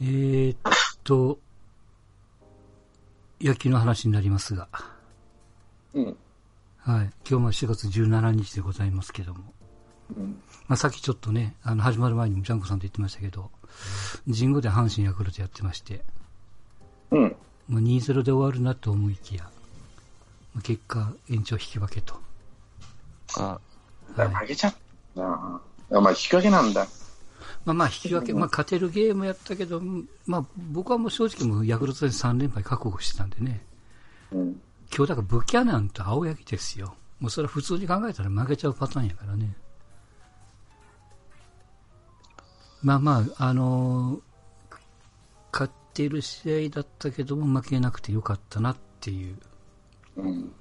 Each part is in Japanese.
えー、っと、野球の話になりますが。うん。はい。今日も4月17日でございますけども。うん。まあ、さっきちょっとね、あの、始まる前にもジャンコさんと言ってましたけど、神宮で阪神ヤクルトやってまして、うん。まあ、2-0で終わるなと思いきや、まあ、結果、延長引き分けと。あだから負けちゃったな。まあ、引き分けなんだ。まあまあ、引き分け、まあ、勝てるゲームやったけど、まあ、僕はもう正直もうヤクルトで3連敗覚悟してたんでね、うん。今日だからブキャナンと青柳ですよ。もうそれは普通に考えたら負けちゃうパターンやからね。まあまあ、あのー勝っている試合だったけども負けなくてよかったなっていううん。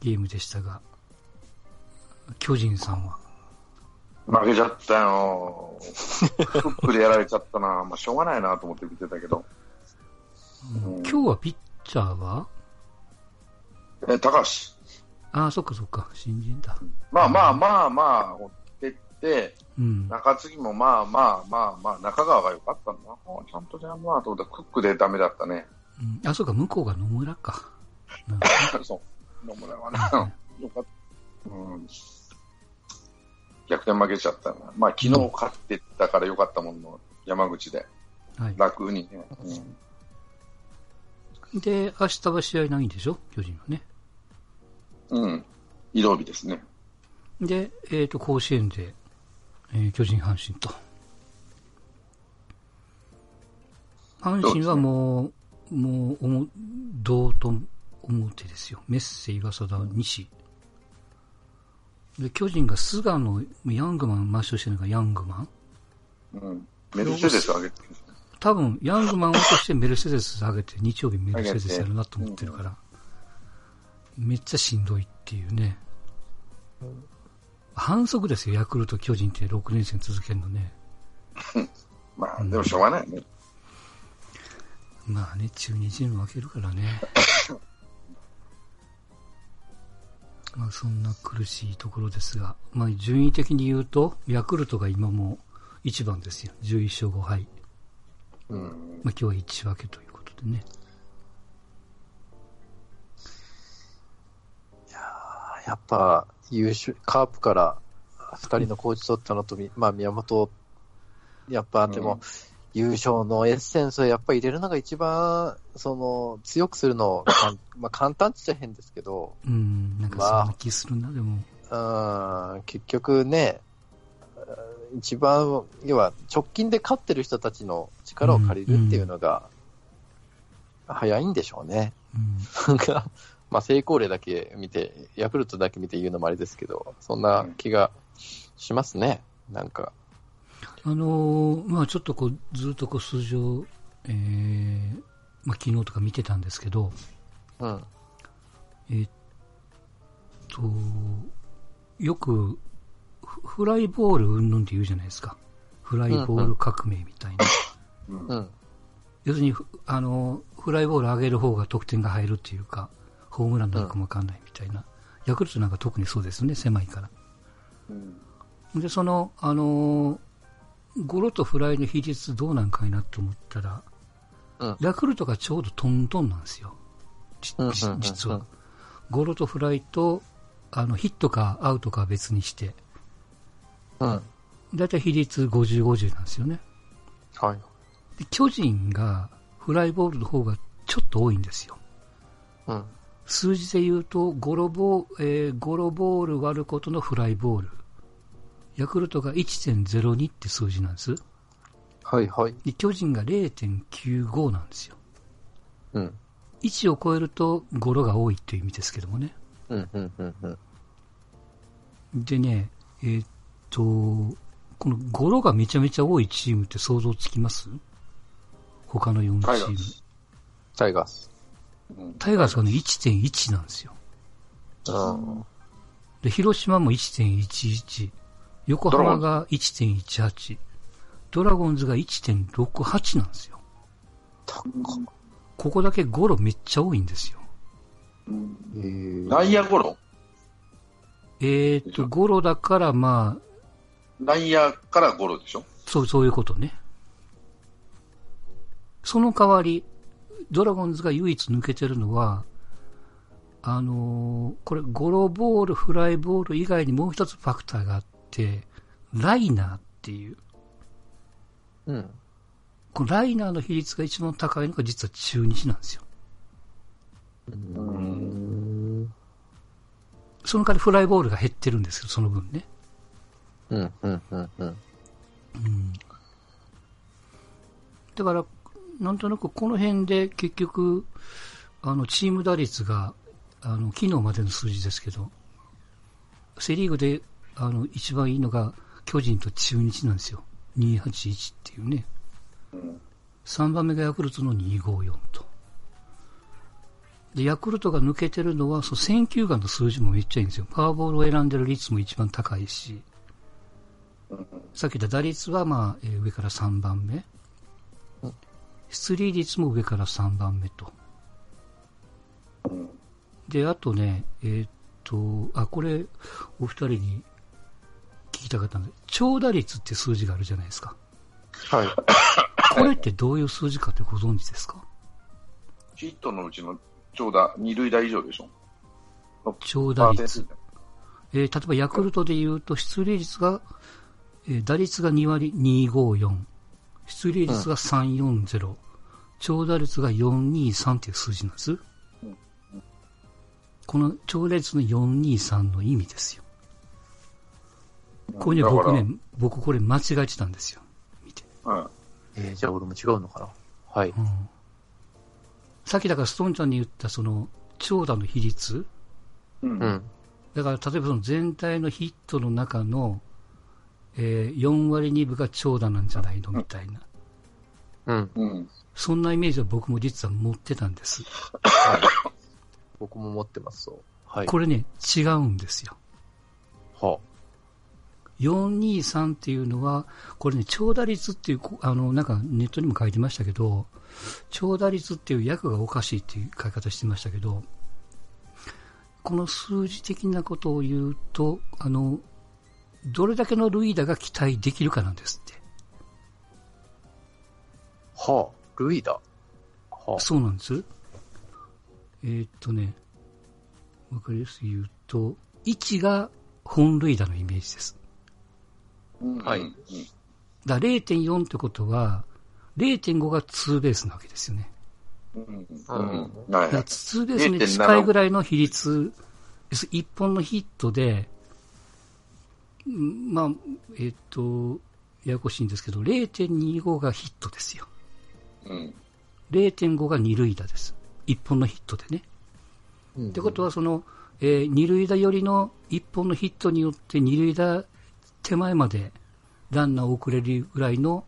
ゲームでしたが、巨人さんは？負けちゃったよ。フックでやられちゃったな。まあ、しょうがないなと思って見てたけど。うん今日はピッチャーはえ、高橋。ああ、そっかそっか、新人だ。まあまあまあまあ、追ってって、うん。中継ぎもまあまあまあまあ、中川が良かったんだな。ちゃんとじゃあまあと思ったらクックでダメだったね。うんあ、そうか、向こうが野村か。な そう。野村はね、よかった。うん。逆転負けちゃったな。まあ昨日勝ってたから良かったもんの、山口で。はい。楽にね。で、明日は試合ないんでしょ？巨人はね。うん。うん。移動日ですね。で、えっ、と、甲子園で、えー巨人阪神と。阪神はもう、もう、おも、同と表ですよ。メッセ、岩貞、西。で、巨人が菅野、ヤングマン、抹消してるのがヤングマン。うん。メルセデス上げてる。多分、ヤングマンを落としてメルセデス上げて、日曜日メルセデスやるなと思ってるから、めっちゃしんどいっていうね。反則ですよ、ヤクルト、巨人って6連戦続けるのね。まあ、でもしょうがないね。まあね、中日にも負けるからね。まあそんな苦しいところですが、まあ順位的に言うと、ヤクルトが今も一番ですよ。11勝5敗。うん。まあ今日は1分けということでね。やっぱ、優秀、カープから二人のコーチ取ったのと、みまあ宮本、やっぱでも、うん優勝のエッセンスをやっぱ入れるのが一番、その、強くするの、かんまあ簡単っちゃ変ですけど、うん、なんかそんな気するな、でも。うん、結局ね、一番、要は直近で勝ってる人たちの力を借りるっていうのが、早いんでしょうね。うんなんか、まあ成功例だけ見て、ヤクルトだけ見て言うのもあれですけど、そんな気がしますね。なんか。あのーまあちょっとこう、ずっとこう数字を、えー、まあ昨日とか見てたんですけど、うん。えーっと、よく、フフライボールうんぬんって言うじゃないですか。フライボール革命みたいな。うんうん。要するに、ふあの、フライボール上げる方が得点が入るっていうか、ホームランなのかもわかんないみたいな。ヤクルトなんか特にそうですね、狭いから。うん。で、その、あのーゴロとフライの比率どうなんかいなと思ったら、うんヤクルトがちょうどトントンなんですよ。実は。ゴロとフライと、あの、ヒットかアウトかは別にして、うん。だいたい比率50、50なんですよね。はい。で巨人がフライボールの方がちょっと多いんですよ。うん。数字で言うと、ゴロボー、えーゴロボール割ることのフライボール。ヤクルトが1.02って数字なんです。はいはい。で巨人が0.95なんですよ。うん。1を超えるとゴロが多いという意味ですけどもね。うん、うん、うん、うん。でね、えーっと、このゴロがめちゃめちゃ多いチームって想像つきます？他の4チームタイガー。スタイガース。うん。タイガースがね、1.1なんですよ。うん。で、広島も1.11。横浜が1.18。ドラゴンズが1.68なんですよ。ここだけゴロめっちゃ多いんですよ。うんえー内野ゴロ？えーっと、ゴロだからまあ、内野からゴロでしょ？そう、そういうことね。その代わり、ドラゴンズが唯一抜けてるのは、あのーこれ、ゴロボール、フライボール以外にもう一つファクターがあって、ライナーっていう、うん。このライナーの比率が一番高いのが実は中日なんですよ。うん。その代わりフライボールが減ってるんですよ、その分ね。うん。うん。うん。うん。うん。だから、なんとなくこの辺で結局、あの、チーム打率が、あの、昨日までの数字ですけど、セリーグで、あの、一番いいのが、巨人と中日なんですよ。281っていうね。うん。3番目がヤクルトの254と。で、ヤクルトが抜けてるのは、そう、選球眼の数字もめっちゃいいんですよ。パワーボールを選んでる率も一番高いし、うん。さっき言った打率は、まあ、えー上から3番目うん。出塁率も上から3番目と。で、あとね、えーっと、あ、これ、お二人に聞きたかったんで、長打率って数字があるじゃないですか。はい。これってどういう数字かってご存知ですか？ヒットのうちの長打、二塁打以上でしょ。長打率。えー例えばヤクルトで言うと、出塁率が、えー打率が2割254、出塁率が340、長打率が423っていう数字なんです。うんこの長打率の423の意味ですよ。これね、僕ね、僕これ間違えてたんですよ。見て。うん。えー、じゃあ俺も違うのかな？はい。うん。さっきだからストーンちゃんに言ったその長打の比率、うん。うん。だから例えばその全体のヒットの中の、えー4割2分が長打なんじゃないのみたいな。うん。うん。そんなイメージは僕も実は持ってたんです。はい。僕も持ってます、そう。はい。これね、違うんですよ。は423っていうのは、これね、長打率っていう、こあの、なんかネットにも書いてましたけど、長打率っていう訳がおかしいっていう書き方してましたけど、この数字的なことを言うと、あの、どれだけの塁打が期待できるかなんですって。あ。はあ。ルイだ。はあ。そうなんです。えーっとね、わかりやすく言うと、1が本塁打のイメージです。うん。はいうん。だから0.4ってことは、0.5がツーベースなわけですよね。うん。ううんん。はいだからツーベースに近いぐらいの比率、1本のヒットで、うんまあ、えーっと、ややこしいんですけど、0.25がヒットですよ。うん。0.5が二塁打です。1本のヒットでね。うんってことは、その、えー二塁打寄りの一本のヒットによって二塁打手前までランナーを送れるぐらいの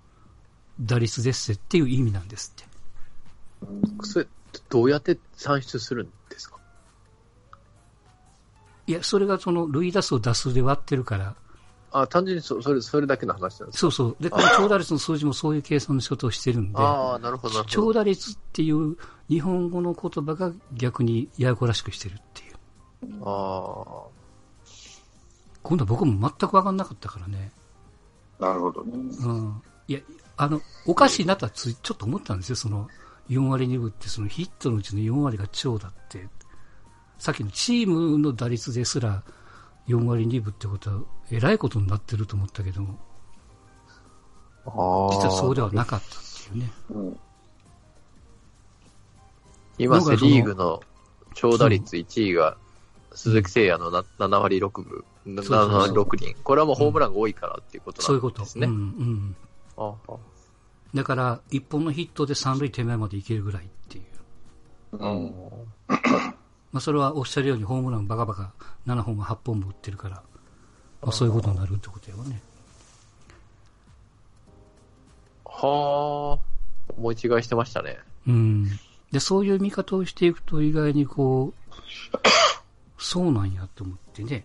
打率ですっていう意味なんですって。それ、どうやって算出するんですか？いや、それがその塁打数を打数で割ってるから、あ、単純にそそれ、それだけの話なんですか？そうそう。で、この長打率の数字もそういう計算の仕事をしてるんで、ああ、なるほど、長ど。打率っていう日本語の言葉が逆にややこらしくしてるっていう。あ今度は僕も全く分かんなかったからね。なるほどね。うん。いや、あの、おかしいなとはついちょっと思ったんですよ。その、4割2分って、そのヒットのうちの4割が長打って、さっきのチームの打率ですら4割2分ってことは、えらいことになってると思ったけども、あ。ああ。実はそうではなかったっていうね。うん。今、セリーグの長打率1位が鈴木誠也のな7割6分、7そうそう割6厘。これはもうホームランが多いからっていうことそういうこと。なんですね。うんうん。ああだから、一本のヒットで三塁手前までいけるぐらいっていう。うん。まあ、それはおっしゃるようにホームランバカバカ7本も8本も打ってるから、まあ、そういうことになるってことよね。はあ。思い違いしてましたね。うん。で、そういう見方をしていくと意外にこう、そうなんやと思ってね。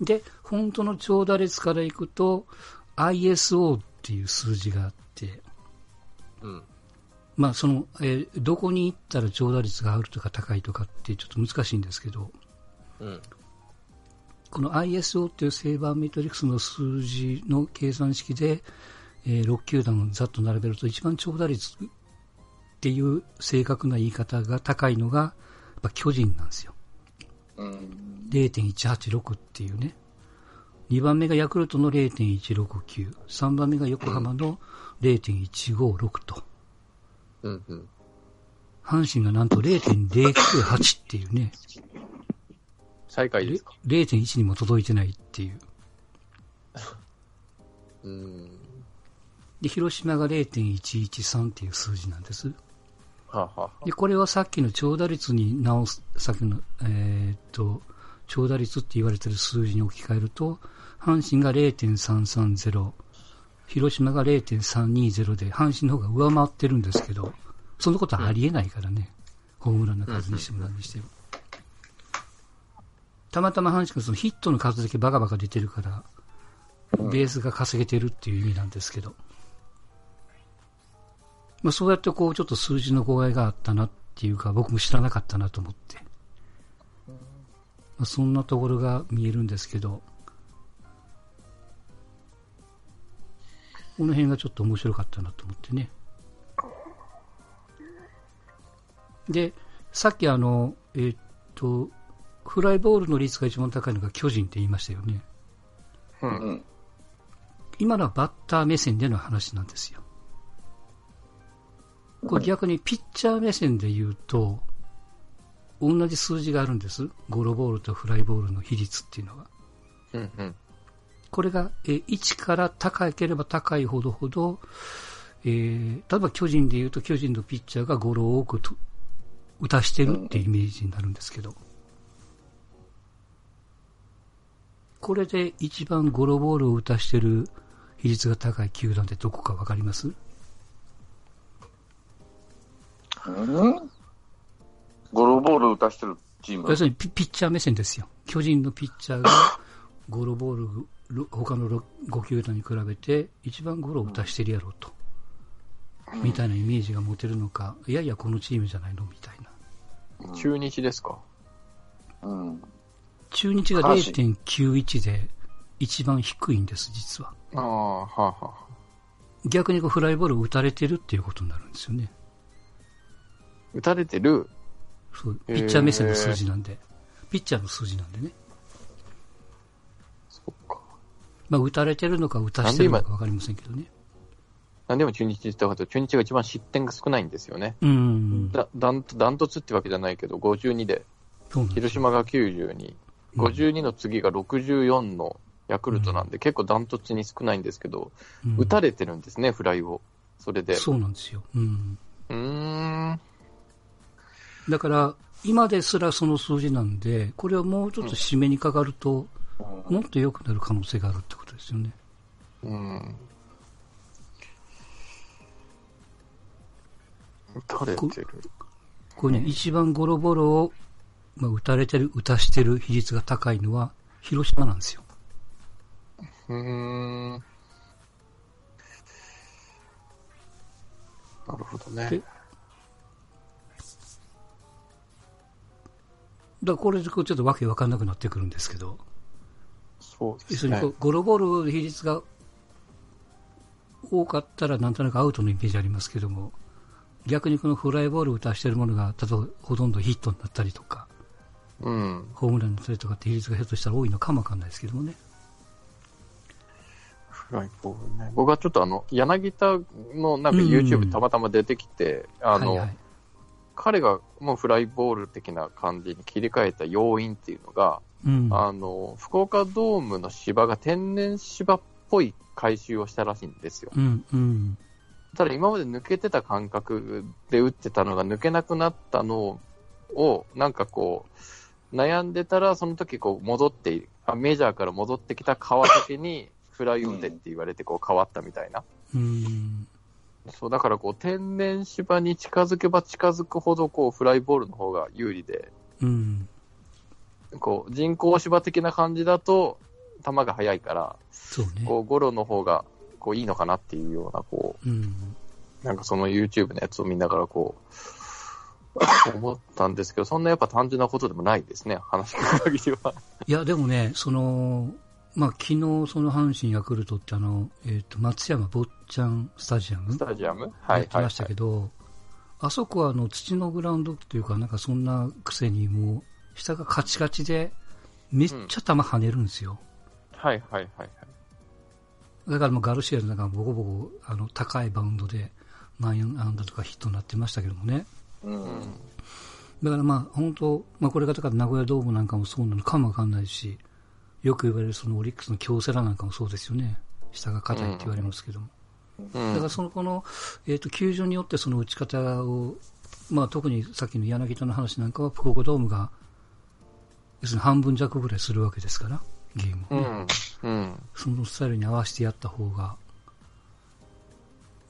で、本当の長打率からいくと、ISO っていう数字があって、うん。まあその、えーどこに行ったら長打率があるとか高いとかってちょっと難しいんですけど、うん。この ISO っていうセーバーメトリックスの数字の計算式で、えー6球団をざっと並べると一番長打率っていう正確な言い方が高いのが、やっぱ巨人なんですよ。うん。0.186っていうね。2番目がヤクルトの0.169。3番目が横浜の0.156と。うんうん。阪神がなんと0.098っていうね。最下位ですか？0.1にも届いてないっていう。うん。で、広島が0.113っていう数字なんです。はあ、はあ、で、これはさっきの長打率に直す、さっきの、えーっと、長打率って言われてる数字に置き換えると、阪神が0.330、広島が0.320で、阪神の方が上回ってるんですけど、そんなことはありえないからね。ホームランの数にしても何にしても。たまたま阪神がそのヒットの数だけバカバカ出てるから、ベースが稼げてるっていう意味なんですけど。まあそうやってこうちょっと数字の誤解があったなっていうか、僕も知らなかったなと思って。まあ、そんなところが見えるんですけど、この辺がちょっと面白かったなと思ってね。で、さっきあの、えーっと、フライボールの率が一番高いのが巨人って言いましたよね。う。うんん。今のはバッター目線での話なんですよ。これ逆にピッチャー目線で言うと、同じ数字があるんです。ゴロボールとフライボールの比率っていうのが。うんうん。これが、えー1から高ければ高いほどほど、えー例えば巨人で言うと巨人のピッチャーがゴロを多くと打たしてるっていうイメージになるんですけど、これで一番ゴロボールを打たしてる比率が高い球団ってどこかわかります？うん？ゴロボール打たしてるチーム？要。するにピピッチャー目線ですよ。巨人のピッチャーがゴロボール、ろ他の5球団に比べて一番ゴロを打たしてるやろうと。みたいなイメージが持てるのか、いやいやこのチームじゃないのみたいな。中日ですか？うん。中日が阪神0.91で一番低いんです、実は。ああ、はあはあ。逆にこうフライボールを打たれてるっていうことになるんですよね。打たれてる、そう、ピッチャー目線の数字なんで。ピッチャーの数字なんでね。そっか。まあ打たれてるのか打たしてるのかわかりませんけどね。なんでも中日って言ったかと、中日が一番失点が少ないんですよね。うん。だダントツってわけじゃないけど、52で、で広島が92、52の次が64のヤクルトなんで、結構ダントツに少ないんですけど、うん打たれてるんですね、フライを。それで。そうなんですよ。うん。うーん。だから、今ですらその数字なんで、これをもうちょっと締めにかかると、もっと良くなる可能性があるってことですよね。うん。打たれてる。これね、一番ゴロゴロを、まあ、打たれてる、打たしてる比率が高いのは、広島なんですよ。うーん。なるほどね。だこれでちょっとわけわかんなくなってくるんですけど、そうですね要するにゴロゴロの比率が多かったらなんとなくアウトのイメージありますけども、逆にこのフライボールを打たしてるものが、例えばほとんどヒットになったりとか、うん。ホームランになったりとかって比率がひょっとしたら多いのかもわかんないですけどもね。フライボールね。僕はちょっとあの、柳田のなんかうん YouTube たまたま出てきて、あの、はいはい。彼がもうフライボール的な感じに切り替えた要因っていうのが、うん。あの、福岡ドームの芝が天然芝っぽい回収をしたらしいんですよ。うん、うん。ただ今まで抜けてた感覚で打ってたのが抜けなくなったのを、なんかこう、悩んでたら、その時こう戻って、あメジャーから戻ってきた川崎にフライ打てって言われてこう変わったみたいな。うん。そう、だからこう天然芝に近づけば近づくほどこうフライボールの方が有利で、うん。こう人工芝的な感じだと球が速いから、そうね。こうゴロの方がこういいのかなっていうような、こうん。う、なんかその YouTube のやつを見ながらこう、思ったんですけど、そんなやっぱ単純なことでもないですね、話聞く限りは。いや、でもね、その、まあ、昨日、その阪神ヤクルトってあの、えっ、と、松山坊ちゃんスタジアムスタジアム？やはいはい、はいってましたけ。ど、あそこはあの土のグラウンドっていうか、なんかそんなくせにもう、下がカチカチで、めっちゃ球跳ねるんですよ。はいはいはいはい。だからもうガルシアのなんかボコボコ、あの、高いバウンドで、何安打とかヒットになってましたけどもね。うん。うん。だからまあ、本当、まあこれがだから名古屋ドームなんかもそうなのかもわかんないし、よく言われるそのオリックスの京セラなんかもそうですよね。下が硬いって言われますけども。うんだからそのこの、えっ、と、球場によってその打ち方を、まあ特にさっきの柳田の話なんかは、福岡ドームが、要するに半分弱ぐらいするわけですから、ゲームをね、うん。うん。そのスタイルに合わせてやった方が、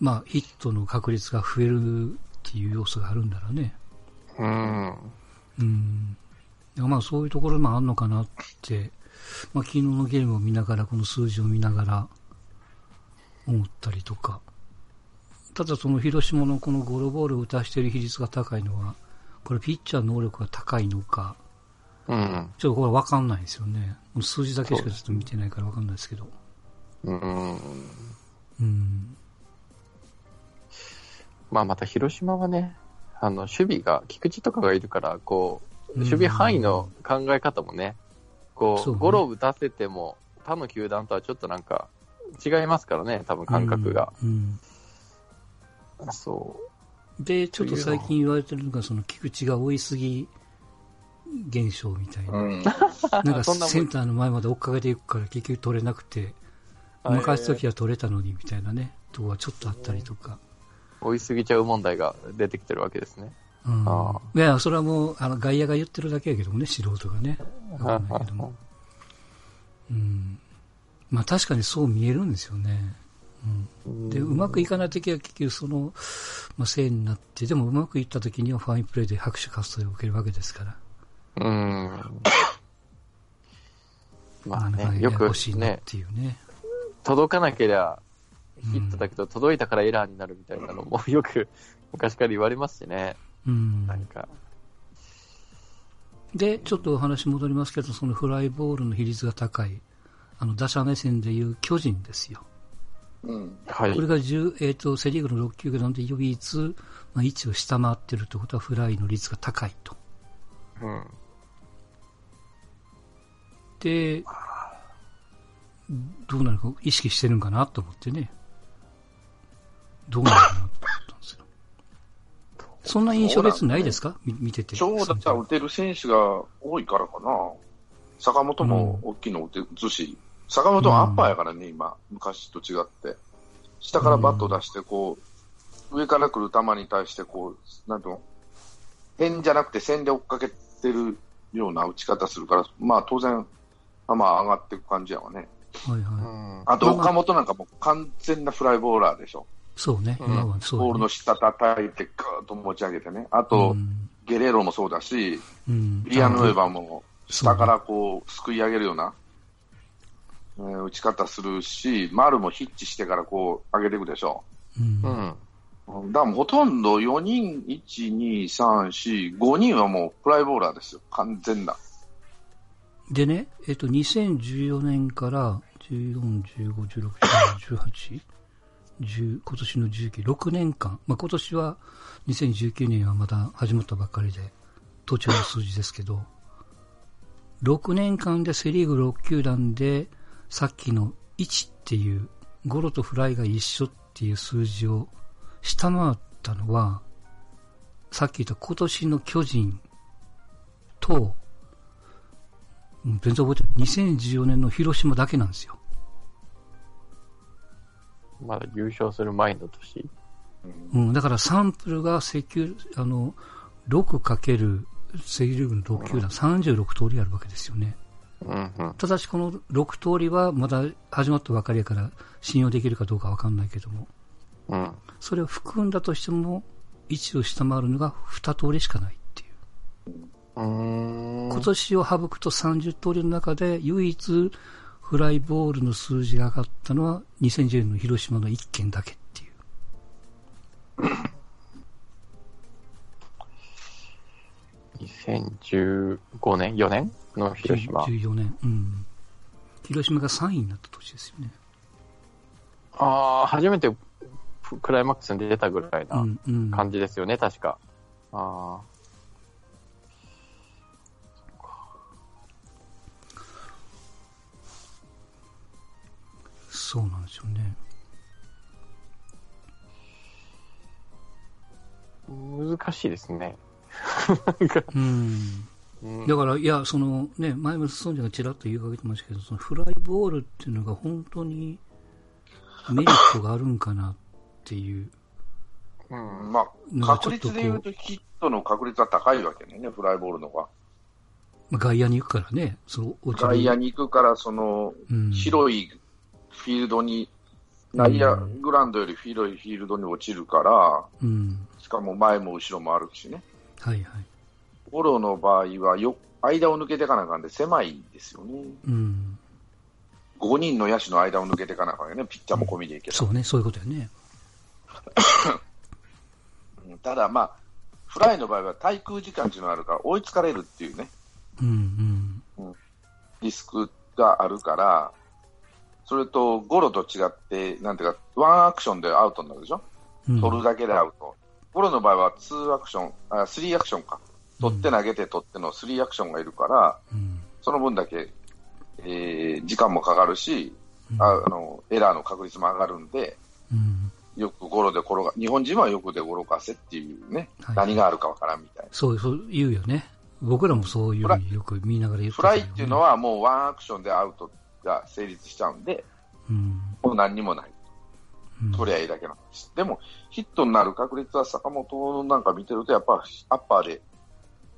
まあヒットの確率が増えるっていう要素があるんだらね。うん。うん。まあそういうところもあんのかなって、まあ昨日のゲームを見ながら、この数字を見ながら思ったりとか。ただその広島のこのゴロボールを打たしている比率が高いのは、これピッチャー能力が高いのか、うん。ちょっとこれわかんないですよね。数字だけしかちょっと見てないからわかんないですけど。うん。うん。まあまた広島はね、あの、守備が、菊池とかがいるから、こう、うん守備範囲の考え方もね、こう、そうねゴロを打たせても、他の球団とはちょっとなんか、違いますからね、多分感覚が。うん。そで、ちょっと最近言われてるのが、その菊池が追いすぎ現象みたいな。うん。なんか センターの前まで追っかけていくから結局取れなくて、う。昔時はは取れたのにみたいなね、とこはちょっとあったりとか。追いすぎちゃう問題が出てきてるわけですね。うんあ。いや、それはもう、あの、外野が言ってるだけやけどもね、素人がね。わかんないけども。うん。まあ確かにそう見えるんですよね。うん。で、うまくいかないときは結局その、まあ、せいになって、でもうまくいったときにはファインプレーで拍手喝采を受けるわけですから。うん。まあね、よくややこしいなっね、ていうね。届かなけりゃヒットだけど、届いたからエラーになるみたいなのもよく昔から言われますしね。うん。なんか。で、ちょっとお話戻りますけど、そのフライボールの比率が高い、あの、打者目線でいう巨人ですよ。うん。はいこ。れが10、えっ、と、セリーグの6球団で唯一、まあ、位置を下回ってるってことは、フライの率が高いと。うん。で、どうなるか意識してるんかなと思ってね。どうなるかな。そんな印象別にないですか？み見てて。長打者打てる選手が多いからかな。坂本も大きいの打て打つし、坂本はアッパーやからね、今。昔と違って。下からバット出して、こう、上から来る球に対して、こう、なんていうの？点じゃなくて線で追っかけてるような打ち方するから、まあ当然、まあ上がっていく感じやわね。はいはい。うんあと岡本なんかもう完全なフライボーラーでしょ。そうね。うん今はそうだねボールの下叩いて、ぐーっと持ち上げてね。あと、うんゲレーロもそうだし、うんビアノエバも下からこう、すくい上げるような、えー打ち方するし、丸もヒッチしてからこう、上げていくでしょ。うんうん。だからもうほとんど4人、1、2、3、4、5人はもうフライボーラーですよ。完全な。でね、えっと、2014年から14、15、16、17、18、10今年の19、6年間、まあ、今年は2019年はまだ始まったばっかりで、途中の数字ですけど、6年間でセリーグ6球団で、さっきの1っていう、ゴロとフライが一緒っていう数字を下回ったのは、さっき言った今年の巨人と、全然覚えてない。2014年の広島だけなんですよ。まだ優勝する前の年。うん、だからサンプルが石油、あの、6かけるセリーグの6球団、36通りあるわけですよね。うんうん。ただしこの6通りはまだ始まったばかりやから信用できるかどうかわかんないけども、うん。それを含んだとしても、1を下回るのが2通りしかないっていう。う。今年を省くと30通りの中で唯一フライボールの数字が上がったのは2010年の広島の1件だけっていう。2015年 ?4 年の広島？14年。うん。広島が3位になった年ですよね。ああ、初めてクライマックスに出たぐらいなうんうん。感じですよね、確か。あそうなんですよね。あ、難しいですね。だから、いや、そのね、前もソンジャがちらっと言いかけてましたけど、そのフライボールっていうのが本当にメリットがあるんかなっていう。うんまあ、確率で言うとヒットの確率は高いわけね、フライボールのが。まあ外野に行くからね、そう、落ちる外野に行くから、その、うん、広いフィールドに、内野グラウンドより広いフィールドに落ちるから、うん。しかも前も後ろもあるしね。はいはい。ゴロの場合はよ、間を抜けていかなあかんで狭いんですよね。うん。5人の野手の間を抜けていかなあかんよね、ピッチャーも込みでいけば。そうね、そういうことやね。うんただまあ、フライの場合は滞空時間っていうのがあるから追いつかれるっていうね、うんリスクがあるから、それとゴロと違って、なんていうか、ワンアクションでアウトになるでしょ、うん。取るだけでアウト。ゴロの場合はツーアクション、あスリーアクションか。取って投げて取ってのスリーアクションがいるから、うん。その分だけ、えー時間もかかるし、うん。ああのエラーの確率も上がるんで、うん。よくゴロで転が、日本人はよくでゴロかせっていうね、はい何があるかわからんみたいな。そう、そう言うよね。僕らもそういうよく見ながら言ってねライっていうの、はもうワンアクションでアウトが成立しちゃうんで、うん。もう何にもない。うん取りゃいいだけなんです。でも、ヒットになる確率は坂本なんか見てると、やっぱアッパーで、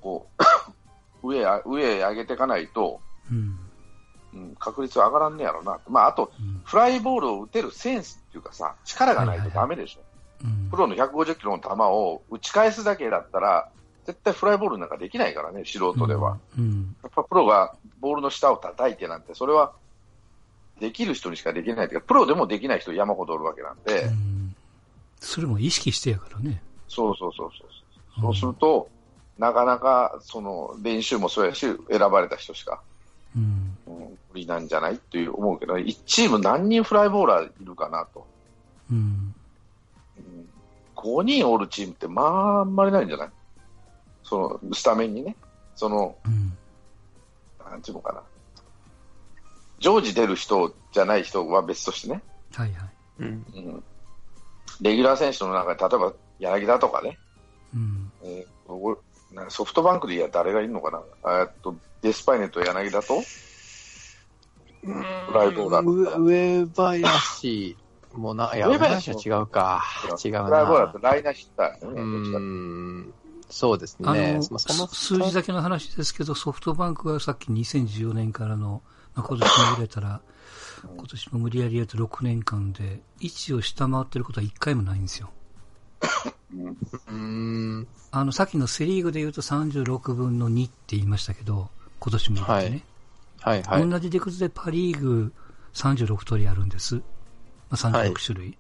こう、上へ、上へ上げていかないと、うん。うん、確率は上がらんねやろな。まあ、あと、うん。フライボールを打てるセンスっていうかさ、力がないとダメでしょ。うんプロの150キロの球を打ち返すだけだったら、絶対フライボールなんかできないからね、素人では。。うん。やっぱプロがボールの下を叩いてなんて、それはできる人にしかできないというか、プロでもできない人山ほどおるわけなんで、うん。それも意識してやからね。そうそうそうそう。そうすると、なかなかその練習もそうやし、選ばれた人しか、うん。うん、無理なんじゃないっていう思うけど、1チーム何人フライボーラーいるかなと。うん。うん5人おるチームって、まあ、あんまりないんじゃない？その、スタメンにね。その、うん。なんていうのかな。常時出る人じゃない人は別としてね。はいはい。うん。うん。レギュラー選手の中で、例えば柳田とかね。うん。えーおなソフトバンクでいや誰がいるのかなえーっと、デスパイネと柳田と？フライボーラーう上林もな、いや、上上林林は違うか。違うな。フライボーラーとライナーヒッターうよね。どっちかってん。そうですあね。あそのす数字だけの話ですけど、ソフトバンクはさっき2014年からの、まあ、今年も入れたら、今年も無理やり入れて6年間で、1を下回ってることは1回もないんですよ。あの、さっきのセリーグで言うと36分の2って言いましたけど、今年も入れてね。はいはい。同じ理屈でパリーグ36通りあるんです。まあ、36種類。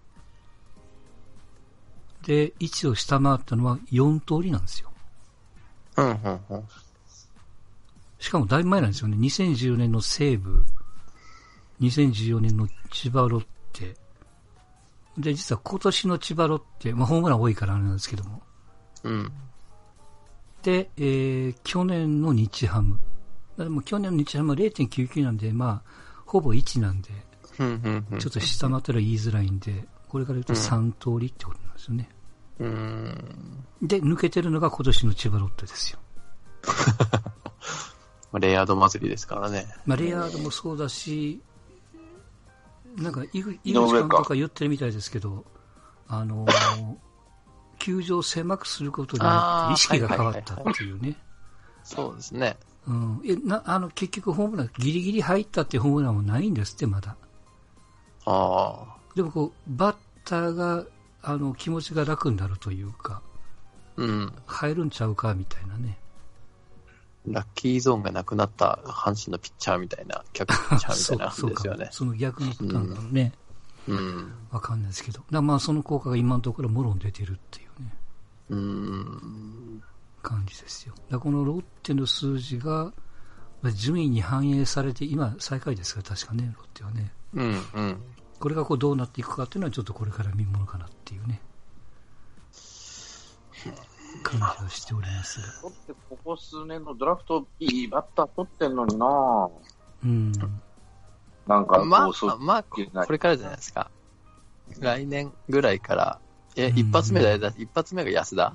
で、1を下回ったのは4通りなんですよ。うんうんうん。しかもだいぶ前なんですよね。2014年の西武、2014年の千葉ロッテ。で、実は今年の千葉ロッテ、まあホームラン多いからあれなんですけども。うん。で、えー、去年の日ハム。でも去年の日ハムは0.99なんで、まあ、ほぼ1なんで。ちょっと下回ったら言いづらいんで、これから言うと3通りってことなんですよね。うん。で、抜けてるのが今年の千葉ロッテですよ。レイヤード祭りですからね。まあ、レイヤードもそうだし、なんか、井口監督が言ってるみたいですけど、あのー 球場を狭くすることによって意識が変わったっていうね。そうですね。うん。え、な、あの、結局ホームラン、ギリギリ入ったっていうホームランもないんですって、まだ。ああ。でもこう、バッターが、あの、気持ちが楽になるというか、うん。入るんちゃうか、みたいなね。ラッキーゾーンがなくなった阪神のピッチャーみたいな、逆ピッチャーみたいな そうかも感じですよね。その逆のパターンだろうね。うん。わかんないですけど。だまあ、その効果が今のところもろに出てるっていうね。うん。感じですよ。だこのロッテの数字が、まあ順位に反映されて、今最下位ですから、確かね、ロッテはね。うん。うん。これがこうどうなっていくかっていうのはちょっとこれから見ものかなっていうね、感じはしております。が。取ってここ数年のドラフトいいバッター取ってんのにな。うん。なんか、まあ、う、まあ、ここれからじゃないですか。来年ぐらいから、え、うん一発目だ、一発目が安田。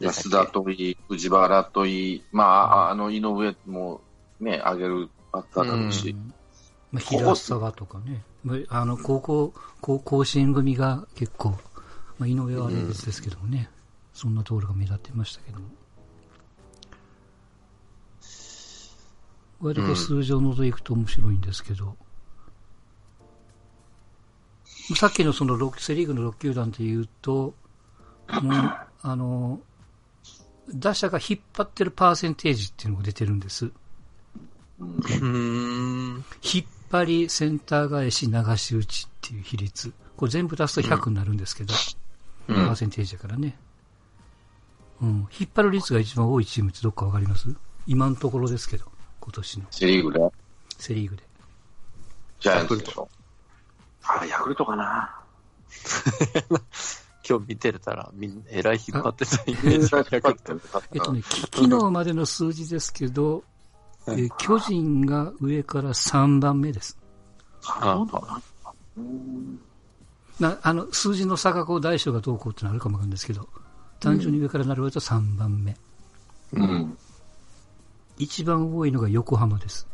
安田といい、藤原といい、まあ、あの、井上もね、上げるバッターだろうし、まあ、平沢とかね、まああの、高校、高甲子園組が結構、まあ、井上はあれ別ですけどもね、そんなところが目立ってましたけども。割と数字を除いくと面白いんですけど、さっきのその6セリーグの6球団でいうと、もう、あの、打者が引っ張ってるパーセンテージっていうのが出てるんです。引っ張り、センター返し、流し打ちっていう比率。これ全部出すと100になるんですけど、パーセンテージだからね。うん。引っ張る率が一番多いチームってどっかわかります？今のところですけど、今年のセリーグで、セリーグで。ジャイアンツでしょ。あ、ヤクルトかな。今日見てたら、みんな、えらい引っ張ってたイメージが引っ張ってるえっとね、き昨日までの数字ですけど、えー巨人が上から3番目です。あそうだな。あの数字の差がこう大小がどうこうってのはあるかもわかるんですけど、単純に上から並べると3番目。うん。一番多いのが横浜です。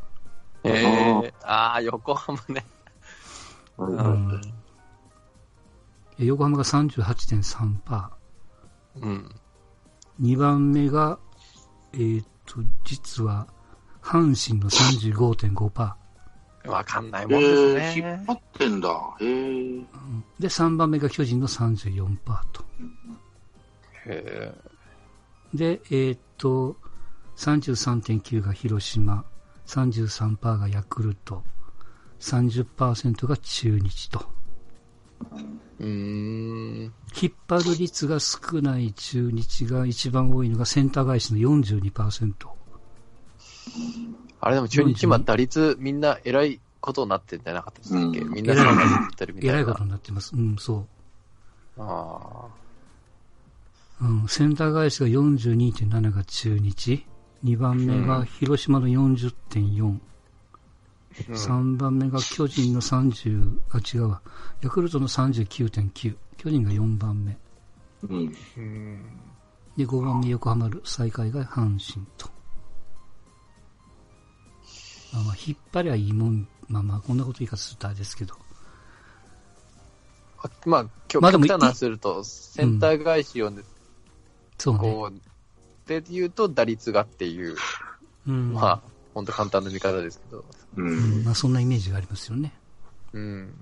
えー、ああ、横浜ね。ううん横浜が38.3%。うん。2番目が、えーっと、実は、阪神の35.5%。わかんないえもんですー、引っね。張ってんだ。へえ。で、3番目が巨人の34%と。へで、えーっと、33.9が広島、33%がヤクルト、30%が中日と。ーうーん。引っ張る率が少ない中日が一番多いのがセンター返しの42%。あれでも中日今打率みんな偉いことになってんじゃなかったでしたっけ、うんみんな3割打ってるみたいな。えらいことになってます。うん、そあう。うん、センター返しが42.7が中日、2番目が広島の40.4、あ。うん3番目が巨人の30、あ、違うわ。ヤクルトの39.9、巨人が4番目。うん。うん。で、5番目横浜最下位が阪神と。まあまあ、引っ張りゃいいもん、まあまあ、こんなこと言い方するとあれですけど。あまあ、今日、まあでも極端な話すると、センター返しをね、そうね。こう、で言うと打率がっていう、うん。まあ、本当簡単な見方ですけど。ううんん。まあそんなイメージがありますよね。うん。うん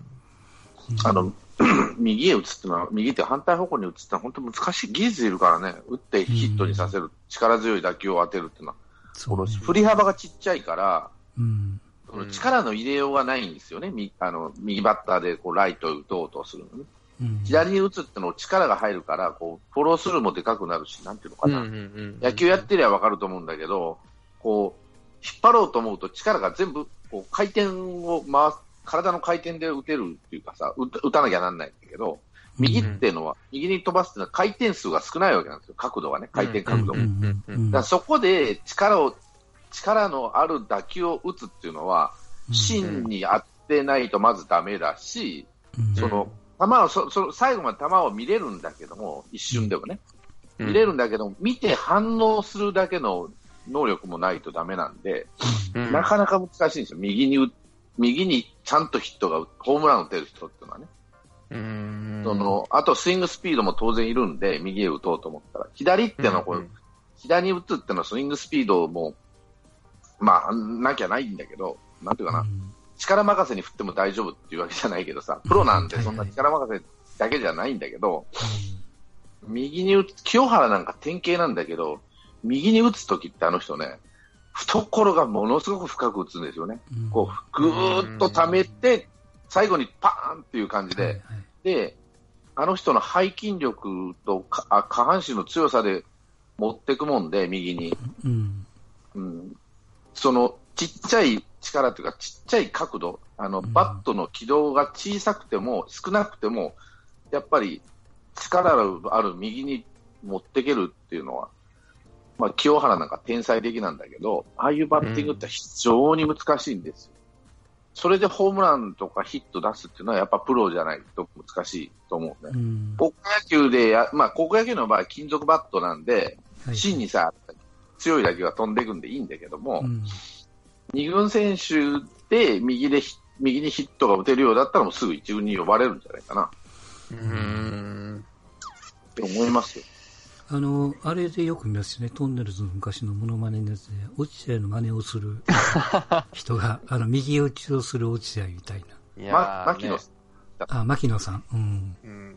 あの、右へ打つってのは、右って反対方向に打つってのは本当難しい技術いるからね。打ってヒットにさせる、力強い打球を当てるっていうのは。そうねこの振り幅がちっちゃいから、うん。力の入れようがないんですよね。みあの右バッターでこうライトを打とうとするのね。うん。左に打つっての力が入るから、こう、フォロースルーもでかくなるし、なんていうのかな。野球やってりゃわかると思うんだけど、こう、引っ張ろうと思うと力が全部、こう、回転を回す、体の回転で打てるっていうかさ、打たなきゃなんないんだけど、右っていうのは、右に飛ばすっていうのは回転数が少ないわけなんですよ。角度がね、回転角度も。うんだそこで力を、力のある打球を打つっていうのは、芯に当てないとまずダメだし、うんその、球をそ、その最後まで球を見れるんだけども、一瞬でもね。見れるんだけど、見て反応するだけの能力もないとダメなんで、うんなかなか難しいんですよ。右に打、右にちゃんとヒットが打、ホームラン打てる人っていうのはね。うんその、あとスイングスピードも当然いるんで、右へ打とうと思ったら。左っていうのはこう、左に打つっていうのはスイングスピードも、まあ、なきゃないんだけど、なんていうかな、うん力任せに振っても大丈夫っていうわけじゃないけどさ、プロなんてそんな力任せだけじゃないんだけど、右に打つ、清原なんか典型なんだけど、右に打つときってあの人ね、懐がものすごく深く打つんですよね。うん。こう、ぐーっと溜めて、最後にパーンっていう感じで、はいはい。で、あの人の背筋力と下半身の強さで持ってくもんで、右に。うん。うん、その、ちっちゃい力というか、ちっちゃい角度、あの、うんバットの軌道が小さくても、少なくても、やっぱり力のある右に持っていけるっていうのは、まあ、清原なんか天才的なんだけど、ああいうバッティングって非常に難しいんですよ。それでホームランとかヒット出すっていうのは、やっぱプロじゃないと難しいと思うね。うん。高校野球でや、まあ、高校野球の場合、金属バットなんで、はい芯にさ、強い打球が飛んでいくんでいいんだけども、うん。二軍選手で右でヒ右にヒットが打てるようだったら、もうすぐ一軍に呼ばれるんじゃないかなっうーん。て思いますよ。あの、あれでよく見ますよね。トンネルズの昔のモノマネのやつで、落合の真似をする 人が、あの、右打ちをする落合みたいいや牧野ねな。あ、牧野さん。うん。うん。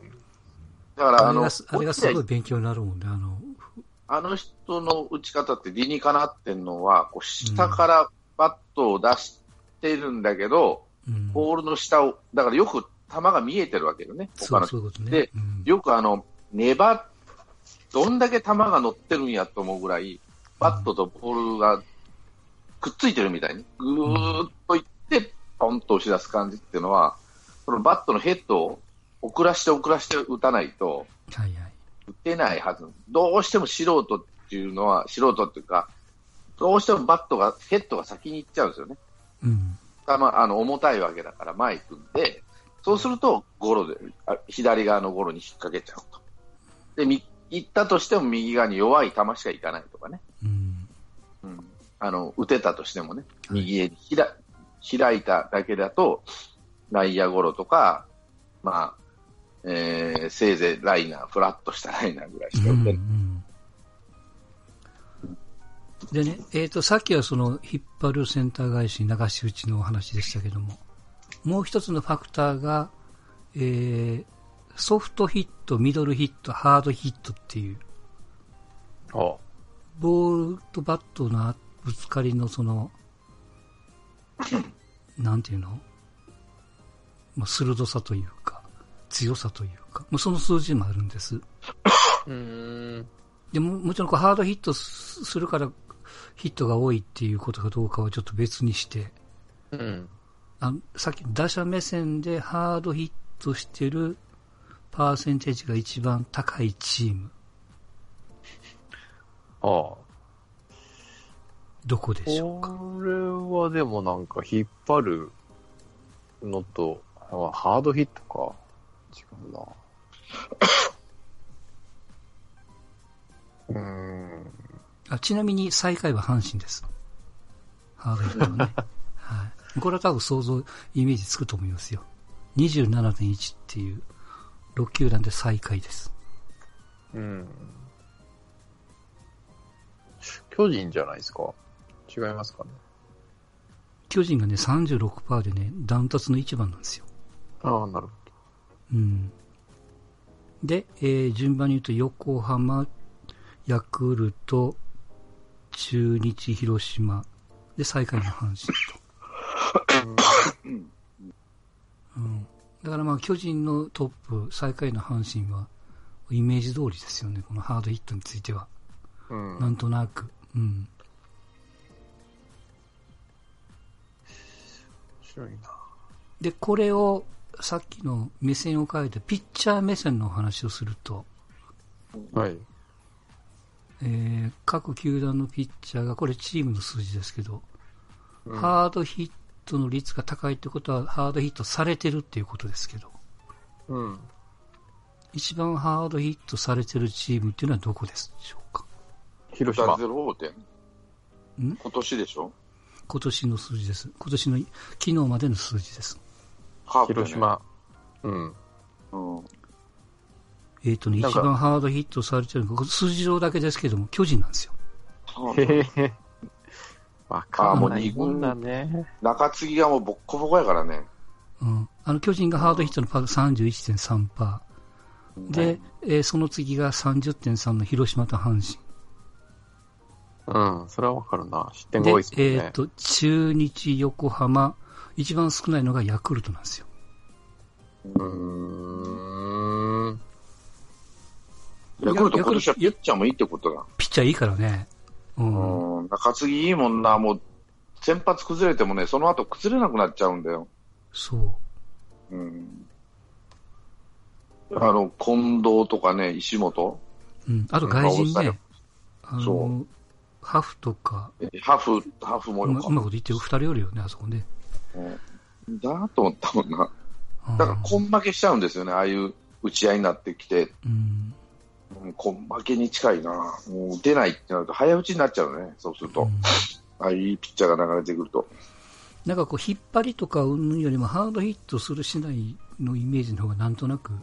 だから、あの、あれが、あれがすごい落勉強になるもんね。あの、合あの人の打ち方って理にかなってんのは、こう下からバットを出してるんだけど、うん。ボールの下を、だからよく球が見えてるわけよね、そう、他のそうね。でうんよくあの、粘っ、どんだけ球が乗ってるんやと思うぐらい、バットとボールがくっついてるみたいに、ぐーっといって、ポンと押し出す感じっていうのは、そのバットのヘッドを遅らして遅らして打たないと、はいはい。打てないはず。どうしても素人っていうのは、素人っていうか、どうしてもバットが、ヘッドが先に行っちゃうんですよね。うん。たまあの重たいわけだから前行くんで、そうするとゴロで、あ左側のゴロに引っ掛けちゃうと。で、み行ったとしても右側に弱い球しか行かないとかね。うん。うん、あの、打てたとしてもね、はい右へひら開いただけだと、内野ゴロとか、まあ、えー、せいぜいライナー、フラッとしたライナーぐらいしか打てない。うんでね、えっ、と、さっきはその、引っ張るセンター返し、流し打ちのお話でしたけども、もう一つのファクターが、えー、ソフトヒット、ミドルヒット、ハードヒットっていう、あボールとバットのぶつかりのその、なんていうの？まあ、鋭さというか、強さというか、もうその数字もあるんです。うーん。でも、もちろんこうハードヒットすするからヒットが多いっていうことかどうかはちょっと別にして、うん。あのさっき打者目線でハードヒットしてるパーセンテージが一番高いチーム、ああ。どこでしょうか？これはでもなんか引っ張るのと、あハードヒットか。違うな。うーん。あちなみに最下位は阪神です。ハードヒットのね。はい。これは多分想像、イメージつくと思いますよ。27.1っていう、6球団で最下位です。うん。巨人じゃないですか。違いますかね。巨人がね、36%でね、ダントツの一番なんですよ。ああ、なるほうん。で、えー順番に言うと、横浜、ヤクルト、中日、広島、で、最下位の阪神と。うん。だからまあ、巨人のトップ、最下位の阪神は、イメージ通りですよね、このハードヒットについては。ど。うん。なんとなく。うん。面白いな。で、これを、さっきの目線を変えて、ピッチャー目線のお話をすると、はい。えー各球団のピッチャーが、これチームの数字ですけど、うんハードヒットの率が高いってことは、ハードヒットされてるっていうことですけど、うん。一番ハードヒットされてるチームっていうのはどこでしょうか？広島。ゼロ点ん？今年でしょ？今年の数字です。今年の、昨日までの数字です。ね広。島。うん。うん。えっ、とね、一番ハードヒットされてるのが、数字上だけですけども、巨人なんですよ。へへへ。わかんもう二な軍だね。中継ぎがもうボッコボコやからね。うん。あの、巨人がハードヒットのパー31.3%。で、えーその次が30.3の広島と阪神。うん。それはわかるな。失点が多いですね。えっ、と、中日、横浜、一番少ないのがヤクルトなんですよ。うーん。ヤクルト今年はピッチャーもいいってことだ。ピッチャーいいからね。うん。うん。中継ぎいいもんな。もう、先発崩れてもね、その後崩れなくなっちゃうんだよ。そう。うん。あの、近藤とかね、石本、うん。あと外人ね、あその、ハフとか、ハフ、ハフもよかうまいこと言ってる二人おるよね、あそこね。うんだと思ったもんな。うんだから、根負けしちゃうんですよね、ああいう打ち合いになってきて。うん。うん、根負けに近いな。もう出ないってなると、早打ちになっちゃうね、そうすると。うんああいうピッチャーが流れてくると。なんかこう、引っ張りとか云々よりもハードヒットするしないのイメージの方がなんとなく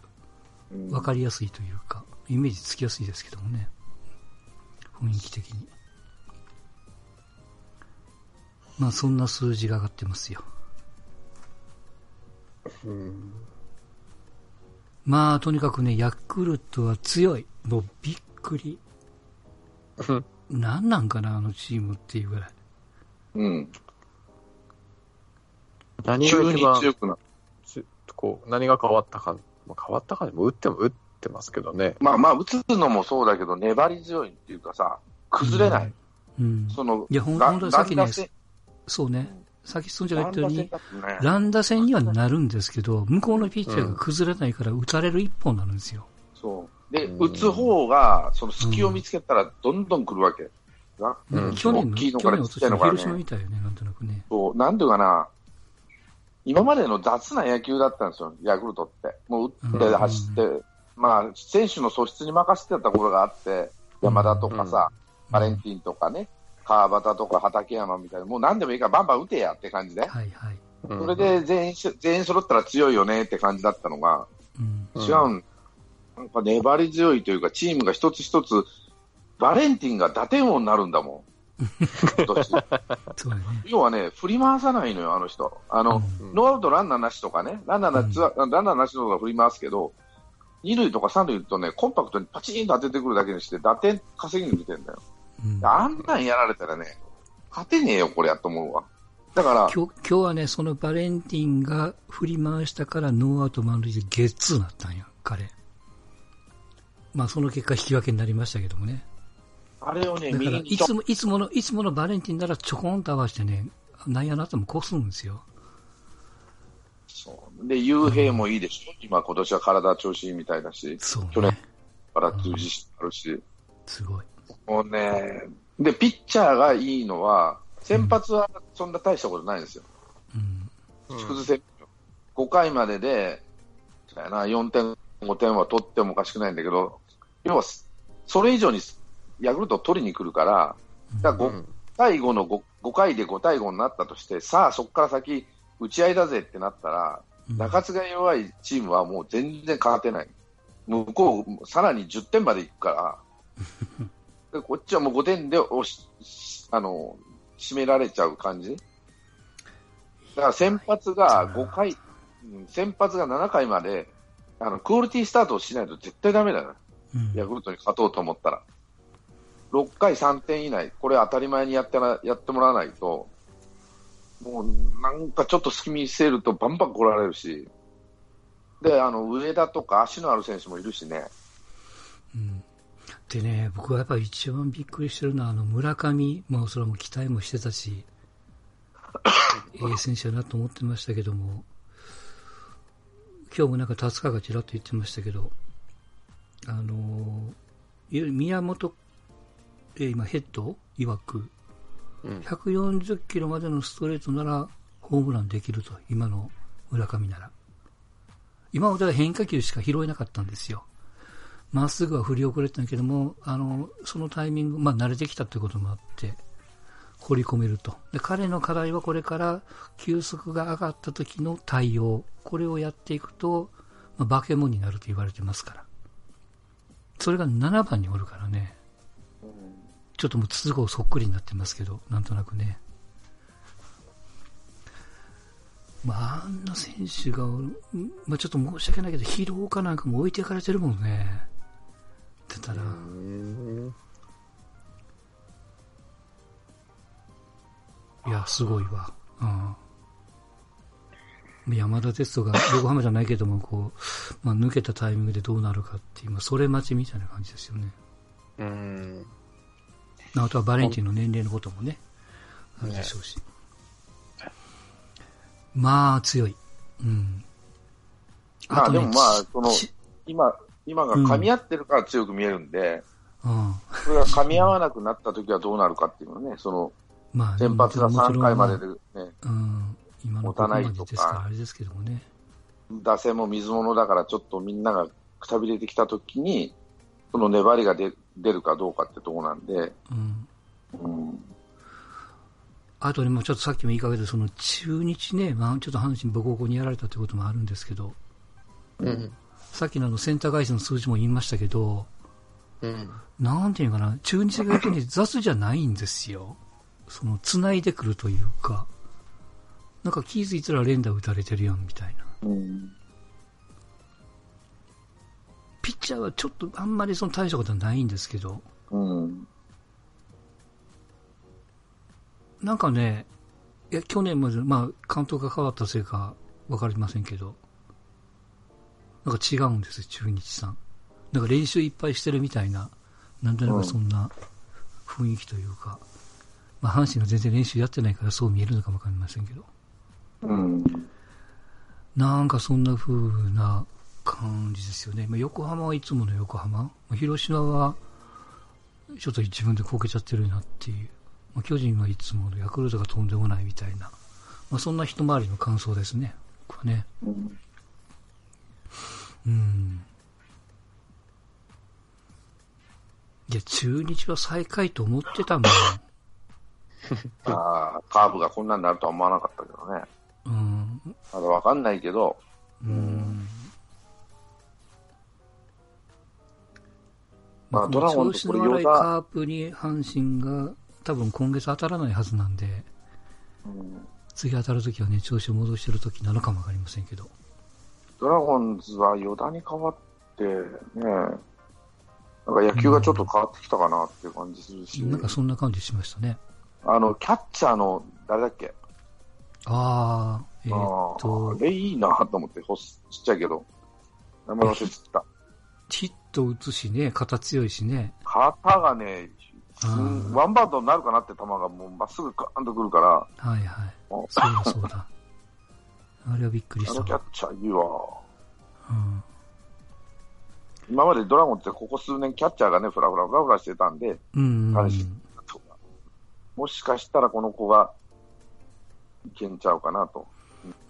うん分かりやすいというか、イメージつきやすいですけどもね。雰囲気的に。まあそんな数字が上がってますよ。うん。まあとにかくね、ヤクルトは強い。もうびっくり。なんなんかな、あのチームっていうぐらい。うん。何急にが一番強くなこう、何が変わったか、まあ変わったかでも打っても打ってますけどね。まあまあ、打つのもそうだけど、粘り強いっていうかさ、崩れない。うん。その、いや本当にさっきねそうね。さっきすんちゃんが言ったように、ランダ戦にはなるんですけど、向こうのピッチャーが崩れないから打たれる一本になるんですよ。そう。で、うん打つ方が、その隙を見つけたら、どんどん来るわけ。なうん去年の、いのから去年のちっちゃいのから広島ね。みたいよね、なんとなくね。そう、なんていうかな、今までの雑な野球だったんですよ、ヤクルトって。もう打ってうん走って、まあ、選手の素質に任せてたところがあって、山田とかさ、バレンティンとかね、川端とか畠山みたいな、もう何でもいいからバンバン打てやって感じで。はいはい。そそれで全員し、全員揃ったら強いよねって感じだったのが、うん。うん違うん。なんか粘り強いというか、チームが一つ一つ、バレンティンが打点王になるんだもん。要はね、振り回さないのよ、あの人。あの、うんノーアウトランナーなしとかね、ランナーなしは、ランナーなしとか振り回すけど、二塁とか三塁とね、コンパクトにパチンと当ててくるだけにして、打点稼ぎに来てんだよ。うんあんなんやられたらね、勝てねえよ、これやと思うわ。だから、今日今日はね、そのバレンティンが振り回したからノーアウト満塁でゲッツーになったんや、彼。まあその結果引き分けになりましたけどもね。あれをね、だからいつも、いつもの、いつものバレンティンならちょこんと合わせてね、内野の後もこすんですよ。そうで、雄平もいいでしょ。今、今年は体調子いいみたいだし、そう去年ね。からっていう自信あるし。すごい。もうね、で、ピッチャーがいいのは、先発はそんな大したことないんですよ。うん。崩せるよ。5回までで、そうやな、4点、5点は取ってもおかしくないんだけど、要は、それ以上にヤクルトを取りに来るから、だから 5, うん対5の 5, 5回で5対5になったとして、さあ、そこから先、打ち合いだぜってなったら、うん中継が弱いチームはもう全然勝てない。向こう、さらに10点までいくから、でこっちはもう5点で押し、あの、締められちゃう感じ？だから先発が5回、うん先発が7回まで、あの、クオリティスタートをしないと絶対ダメだよ。うんヤクルトに勝とうと思ったら。6回3点以内、これ当たり前にやってなやってもらわないと、もうなんかちょっと隙見せるとバンバン来られるし、で、あの、上田とか足のある選手もいるしね。うんでね、僕はやっぱり一番びっくりしてるのは、あの村上、まあ、それはもう期待もしてたし、ええ選手だなと思ってましたけども、今日もなんか達川がちらっと言ってましたけど、あの宮本、えー今、ヘッド曰く、うん140キロまでのストレートならホームランできると、今の村上なら。今までは変化球しか拾えなかったんですよ。まっすぐは振り遅れてたけども、あの、そのタイミング、まあ慣れてきたということもあって、掘り込めると。で、彼の課題はこれから、球速が上がった時の対応。これをやっていくと、まあ、化け物になると言われてますから。それが7番におるからね。ちょっともう筒香そっくりになってますけど、なんとなくね。まあ、あんな選手が、まあちょっと申し訳ないけど、疲労かなんかも置いていかれてるもんね。だったら、うんいや、すごいわ。うん。山田哲人が 横浜じゃないけども、こう、まあ、抜けたタイミングでどうなるかっていう、まあ、それ待ちみたいな感じですよね。うん。あとはバレンティンの年齢のこともね、あるでしょうし。まあ、強い。うん。まあとねでもまあちそのち今、今が噛み合ってるから強く見えるんで、うん。それが噛み合わなくなった時はどうなるかっていうのはね、その、まあ、先発が3回までで。でね、うん。今の持たないとかここまでですから、あれですけどもね。打線も水物だからちょっとみんながくたびれてきた時に、その粘りが出出るかどうかってとこなんで、うん。うん、あとね、もうちょっとさっきも言いかけた、その中日ね、まあ、ちょっと阪神ボコボコにやられたということもあるんですけど、うん。さっきのあのセンター返しの数字も言いましたけど、うん。なんていうかな、中日が逆に雑じゃないんですよ。その、繋いでくるというか、なんか気づいたら連打打たれてるやん、みたいな。うん、ピッチャーはちょっとあんまりその大したことはないんですけど、うん、なんかね、いや、去年まで、まあ、監督が変わったせいかわかりませんけど、なんか違うんですよ、中日さん。なんか練習いっぱいしてるみたいな、なんとなくそんな雰囲気というか、まあ、阪神が全然練習やってないからそう見えるのかもわかりませんけど、うん、なんかそんな風な感じですよね。まあ、横浜はいつもの横浜。まあ広島は、ちょっと自分でこけちゃってるなっていう。まあ、巨人はいつものヤクルトがとんでもないみたいな。まあ、そんな一回りの感想ですね。僕はね。うん、うん。いや、中日は最下位と思ってたもん。あーカーブがこんなになるとは思わなかったけどね。うん。まだわかんないけど、うん。まあドラゴンと調子の悪いカープに阪神が多分今月当たらないはずなんで、うん次当たるときはね、調子を戻してるときなのかもわかりませんけど。ドラゴンズは与田に変わってね、なんか野球がちょっと変わってきたかなっていう感じするし、なんかそんな感じしましたね。あの、キャッチャーの、誰だっけ？ああ、えーっあとー、あれいいなと思って、ほちっちゃいけど、名前忘れちゃった。ヒット打つしね、肩強いしね。肩がね、すんうんワンバウンドになるかなって球がもうまっすぐガーンとくるから、はいはい。おそうだそうだ。あれはびっくりあのキャッ。チャーいいわ。うん。今までドラゴンってここ数年キャッチャーがね、フラフラフラフラしてたんで、うん。彼氏もしかしたらこの子がいけんちゃうかなと。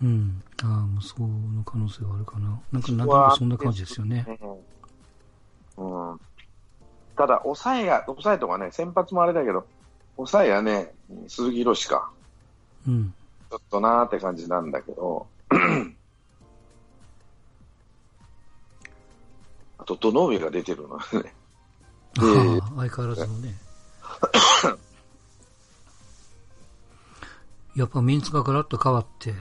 うん。ああ、もうその可能性はあるかな。なんか、なんとなくそんな感じですよね。うん。ただ、抑えや、抑えとかね、先発もあれだけど、抑えやね、鈴木宏か。うん。ちょっとなーって感じなんだけど、あと、堂上が出てるのね。あ相変わらずのね。やっぱメンツがガラッと変わって、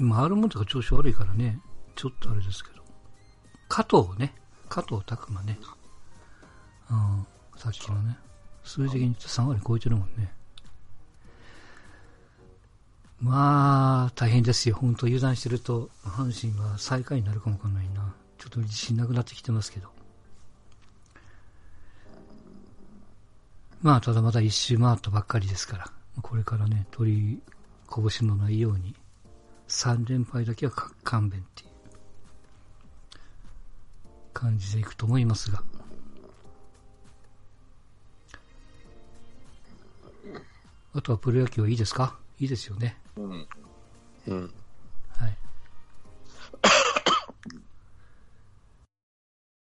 今、あるもんとか調子悪いからね、ちょっとあれですけど。加藤ね、加藤拓磨ね。うん、さっきのね、数字的に言って3割超えてるもんね。まあ、大変ですよ。本当油断してると、阪神は最下位になるかもわかんないな。ちょっと自信なくなってきてますけど。まあ、ただまだ一周回ったばっかりですから、これからね、取りこぼしのないように、3連敗だけは勘弁っていう感じでいくと思いますが。あとはプロ野球はいいですか？いいですよね。うん。うん。